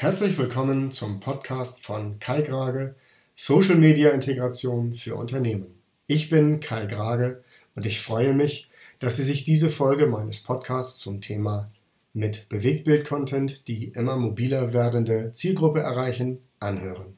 Herzlich willkommen zum Podcast von Kai Grage, Social Media Integration für Unternehmen. Ich bin Kai Grage und ich freue mich, dass Sie sich diese Folge meines Podcasts zum Thema mit Bewegtbild-Content die immer mobiler werdende Zielgruppe erreichen, anhören.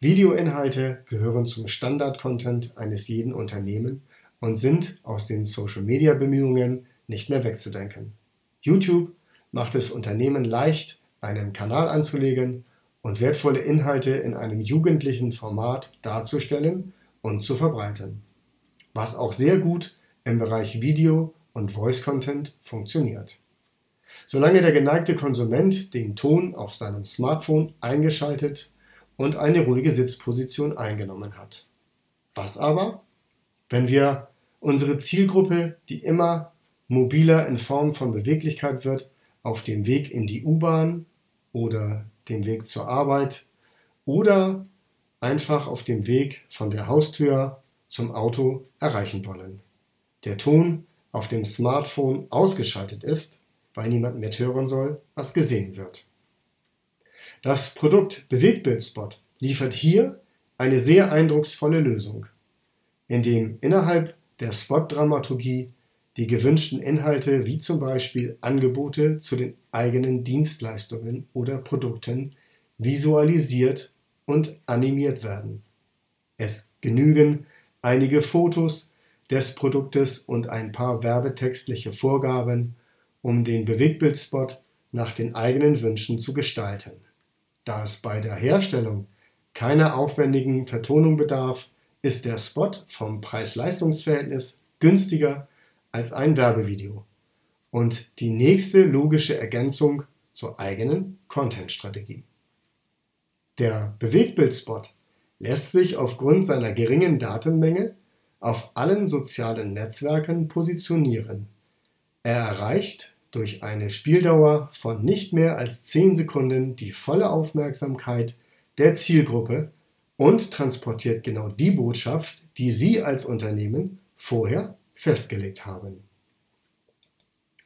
Videoinhalte gehören zum Standard-Content eines jeden Unternehmen und sind aus den Social-Media-Bemühungen nicht mehr wegzudenken. YouTube macht es Unternehmen leicht, einen Kanal anzulegen und wertvolle Inhalte in einem jugendlichen Format darzustellen und zu verbreiten, was auch sehr gut im Bereich Video und Voice Content funktioniert. Solange der geneigte Konsument den Ton auf seinem Smartphone eingeschaltet und eine ruhige Sitzposition eingenommen hat. Was aber, wenn wir unsere Zielgruppe, die immer mobiler in Form von Beweglichkeit wird, auf dem Weg in die U-Bahn oder dem Weg zur Arbeit oder einfach auf dem Weg von der Haustür zum Auto erreichen wollen. Der Ton auf dem Smartphone ausgeschaltet ist, weil niemand mithören soll, was gesehen wird. Das Produkt Bewegtbildspot liefert hier eine sehr eindrucksvolle Lösung, indem innerhalb der Spot-Dramaturgie die gewünschten Inhalte wie zum Beispiel Angebote zu den eigenen Dienstleistungen oder Produkten visualisiert und animiert werden. Es genügen einige Fotos des Produktes und ein paar werbetextliche Vorgaben, um den Bewegtbildspot nach den eigenen Wünschen zu gestalten. Da es bei der Herstellung keiner aufwendigen Vertonung bedarf, ist der Spot vom Preis-Leistungs-Verhältnis günstiger als ein Werbevideo und die nächste logische Ergänzung zur eigenen Content-Strategie. Der Bewegtbildspot lässt sich aufgrund seiner geringen Datenmenge auf allen sozialen Netzwerken positionieren. Er erreicht durch eine Spieldauer von nicht mehr als 10 Sekunden die volle Aufmerksamkeit der Zielgruppe und transportiert genau die Botschaft, die Sie als Unternehmen vorher festgelegt haben.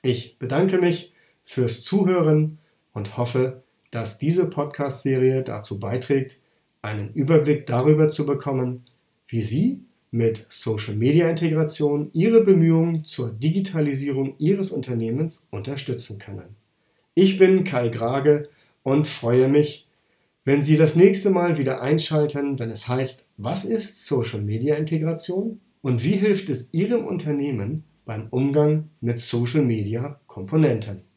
Ich bedanke mich fürs Zuhören und hoffe, dass diese Podcast-Serie dazu beiträgt, einen Überblick darüber zu bekommen, wie Sie mit Social-Media-Integration Ihre Bemühungen zur Digitalisierung Ihres Unternehmens unterstützen können. Ich bin Kai Grage und freue mich, wenn Sie das nächste Mal wieder einschalten, wenn es heißt, was ist Social-Media-Integration? Und wie hilft es Ihrem Unternehmen beim Umgang mit Social-Media-Komponenten?